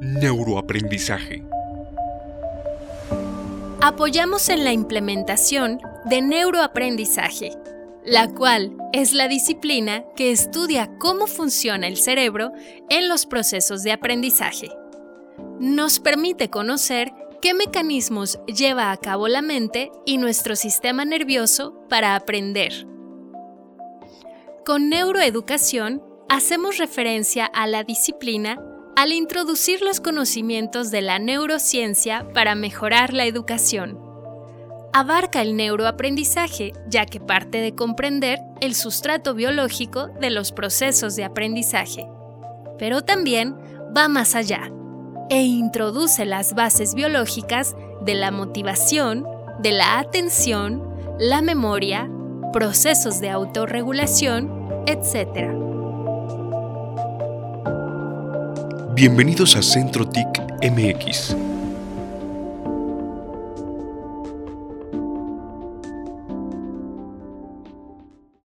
neuroaprendizaje. Apoyamos en la implementación de neuroaprendizaje, la cual es la disciplina que estudia cómo funciona el cerebro en los procesos de aprendizaje. Nos permite conocer qué mecanismos lleva a cabo la mente y nuestro sistema nervioso para aprender. Con neuroeducación hacemos referencia a la disciplina al introducir los conocimientos de la neurociencia para mejorar la educación. Abarca el neuroaprendizaje, ya que parte de comprender el sustrato biológico de los procesos de aprendizaje. Pero también va más allá e introduce las bases biológicas de la motivación, de la atención, la memoria, procesos de autorregulación, etc. Bienvenidos a Centro TIC MX